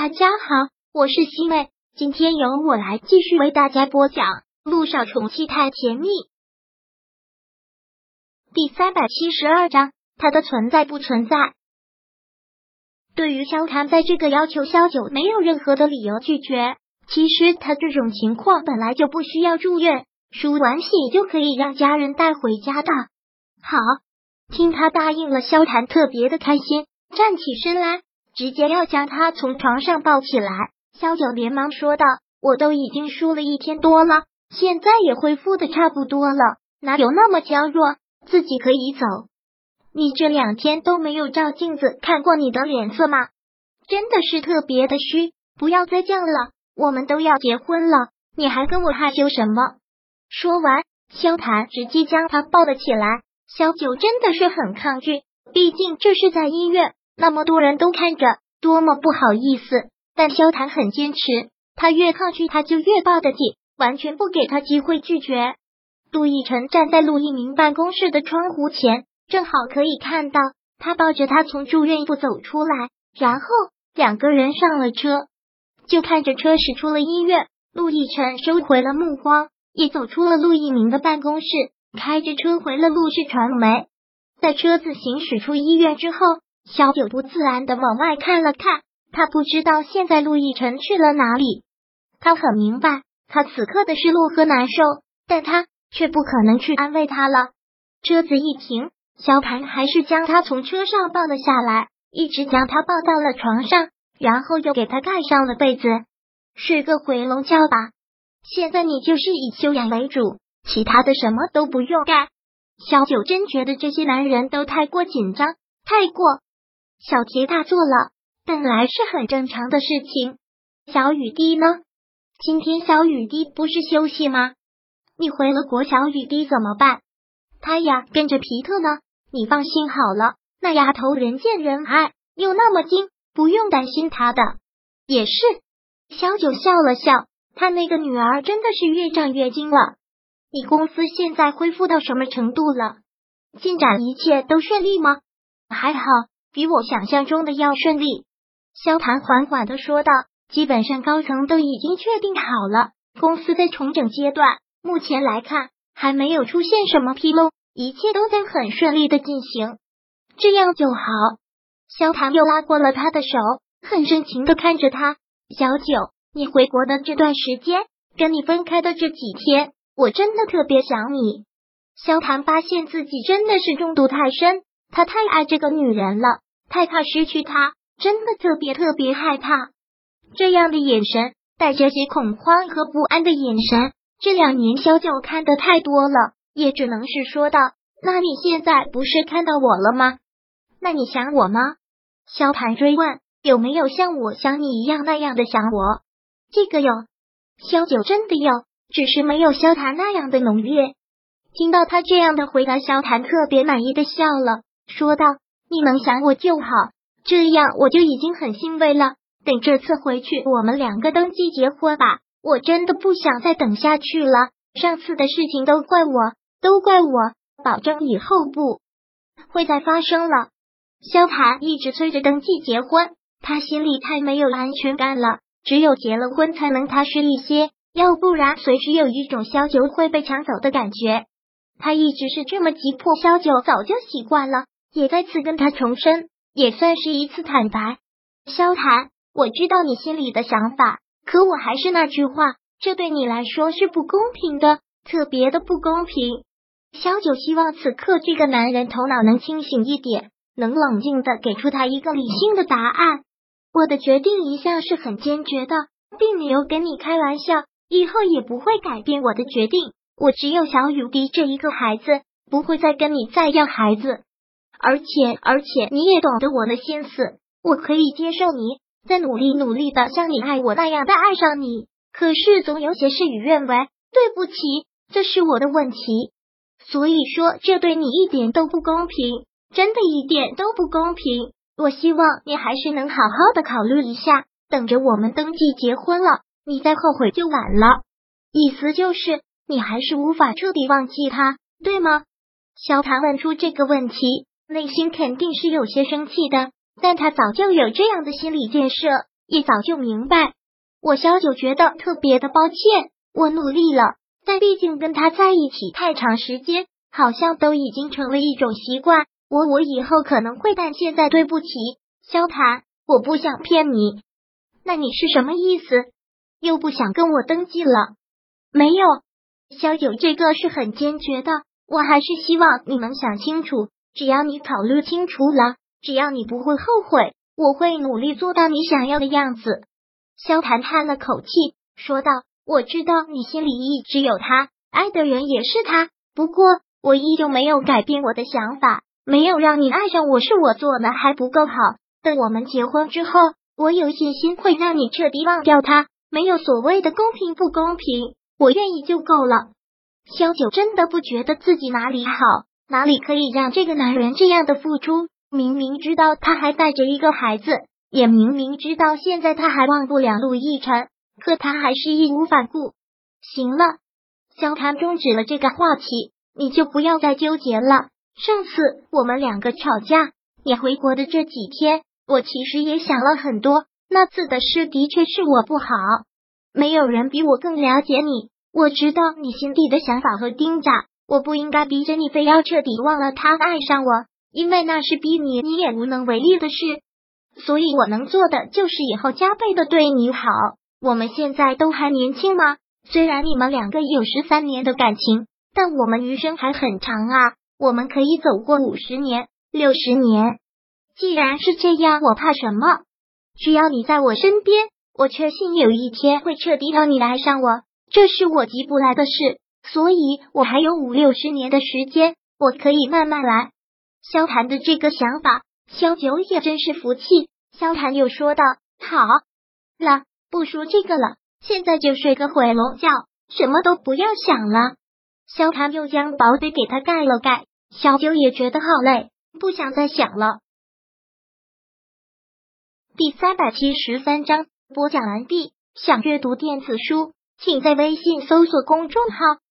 大家好，我是西妹，今天由我来继续为大家播讲《路上宠妻太甜蜜》第三百七十二章，他的存在不存在？对于萧谈在这个要求，萧九没有任何的理由拒绝。其实他这种情况本来就不需要住院，输完血就可以让家人带回家的。好，听他答应了，萧谈特别的开心，站起身来。直接要将他从床上抱起来，萧九连忙说道：“我都已经输了一天多了，现在也恢复的差不多了，哪有那么娇弱？自己可以走。你这两天都没有照镜子看过你的脸色吗？真的是特别的虚，不要再犟了，我们都要结婚了，你还跟我害羞什么？”说完，萧谭直接将他抱了起来。萧九真的是很抗拒，毕竟这是在医院。那么多人都看着，多么不好意思！但萧谈很坚持，他越抗拒，他就越抱得紧，完全不给他机会拒绝。陆亦辰站在陆一鸣办公室的窗户前，正好可以看到他抱着他从住院部走出来，然后两个人上了车，就看着车驶出了医院。陆亦辰收回了目光，也走出了陆一鸣的办公室，开着车回了陆氏传媒。在车子行驶出医院之后。小九不自然的往外看了看，他不知道现在陆亦辰去了哪里。他很明白，他此刻的失落和难受，但他却不可能去安慰他了。车子一停，萧盘还是将他从车上抱了下来，一直将他抱到了床上，然后又给他盖上了被子，睡个回笼觉吧。现在你就是以修养为主，其他的什么都不用干。小九真觉得这些男人都太过紧张，太过。小题大做了，本来是很正常的事情。小雨滴呢？今天小雨滴不是休息吗？你回了国，小雨滴怎么办？他呀，跟着皮特呢。你放心好了，那丫头人见人爱，又那么精，不用担心她的。也是，小九笑了笑，他那个女儿真的是越长越精了。你公司现在恢复到什么程度了？进展一切都顺利吗？还好。比我想象中的要顺利，萧谭缓缓的说道：“基本上高层都已经确定好了，公司在重整阶段，目前来看还没有出现什么纰漏，一切都在很顺利的进行，这样就好。”萧谭又拉过了他的手，很深情的看着他：“小九，你回国的这段时间，跟你分开的这几天，我真的特别想你。”萧谭发现自己真的是中毒太深，他太爱这个女人了。太怕失去他，真的特别特别害怕。这样的眼神，带着些恐慌和不安的眼神，这两年萧九看的太多了，也只能是说道：“那你现在不是看到我了吗？那你想我吗？”萧谭追问：“有没有像我想你一样那样的想我？”这个有，萧九真的有，只是没有萧谭那样的浓烈。听到他这样的回答，萧谭特别满意的笑了，说道。你能想我就好，这样我就已经很欣慰了。等这次回去，我们两个登记结婚吧。我真的不想再等下去了。上次的事情都怪我，都怪我，保证以后不会再发生了。萧谭一直催着登记结婚，他心里太没有安全感了。只有结了婚才能踏实一些，要不然随时有一种萧九会被抢走的感觉。他一直是这么急迫，萧九早就习惯了。也再次跟他重申，也算是一次坦白。萧谈，我知道你心里的想法，可我还是那句话，这对你来说是不公平的，特别的不公平。萧九希望此刻这个男人头脑能清醒一点，能冷静的给出他一个理性的答案。我的决定一向是很坚决的，并没有跟你开玩笑，以后也不会改变我的决定。我只有小雨滴这一个孩子，不会再跟你再要孩子。而且，而且你也懂得我的心思，我可以接受你再努力努力的像你爱我那样的爱上你。可是总有些事与愿违，对不起，这是我的问题。所以说，这对你一点都不公平，真的一点都不公平。我希望你还是能好好的考虑一下，等着我们登记结婚了，你再后悔就晚了。意思就是你还是无法彻底忘记他，对吗？萧谭问出这个问题。内心肯定是有些生气的，但他早就有这样的心理建设，也早就明白。我小九觉得特别的抱歉，我努力了，但毕竟跟他在一起太长时间，好像都已经成为一种习惯。我我以后可能会，但现在对不起，萧谈，我不想骗你。那你是什么意思？又不想跟我登记了？没有，萧九这个是很坚决的。我还是希望你能想清楚，只要你考虑清楚了，只要你不会后悔，我会努力做到你想要的样子。萧谈叹了口气，说道：“我知道你心里一直有他，爱的人也是他，不过我依旧没有改变我的想法。”没有让你爱上我是我做的还不够好。等我们结婚之后，我有信心会让你彻底忘掉他。没有所谓的公平不公平，我愿意就够了。萧九真的不觉得自己哪里好，哪里可以让这个男人这样的付出。明明知道他还带着一个孩子，也明明知道现在他还忘不了陆亦辰，可他还是义无反顾。行了，萧谈终止了这个话题，你就不要再纠结了。上次我们两个吵架，你回国的这几天，我其实也想了很多。那次的事的确是我不好，没有人比我更了解你。我知道你心底的想法和钉子，我不应该逼着你非要彻底忘了他，爱上我，因为那是逼你，你也无能为力的事。所以我能做的就是以后加倍的对你好。我们现在都还年轻吗？虽然你们两个有十三年的感情，但我们余生还很长啊。我们可以走过五十年、六十年。既然是这样，我怕什么？只要你在我身边，我确信有一天会彻底让你爱上我。这是我急不来的事，所以我还有五六十年的时间，我可以慢慢来。萧谈的这个想法，萧九也真是服气。萧谈又说道：“好了，不说这个了，现在就睡个回笼觉，什么都不要想了。”萧谈又将薄被给他盖了盖。小九也觉得好累，不想再想了。第三百七十三章播讲完毕。想阅读电子书，请在微信搜索公众号“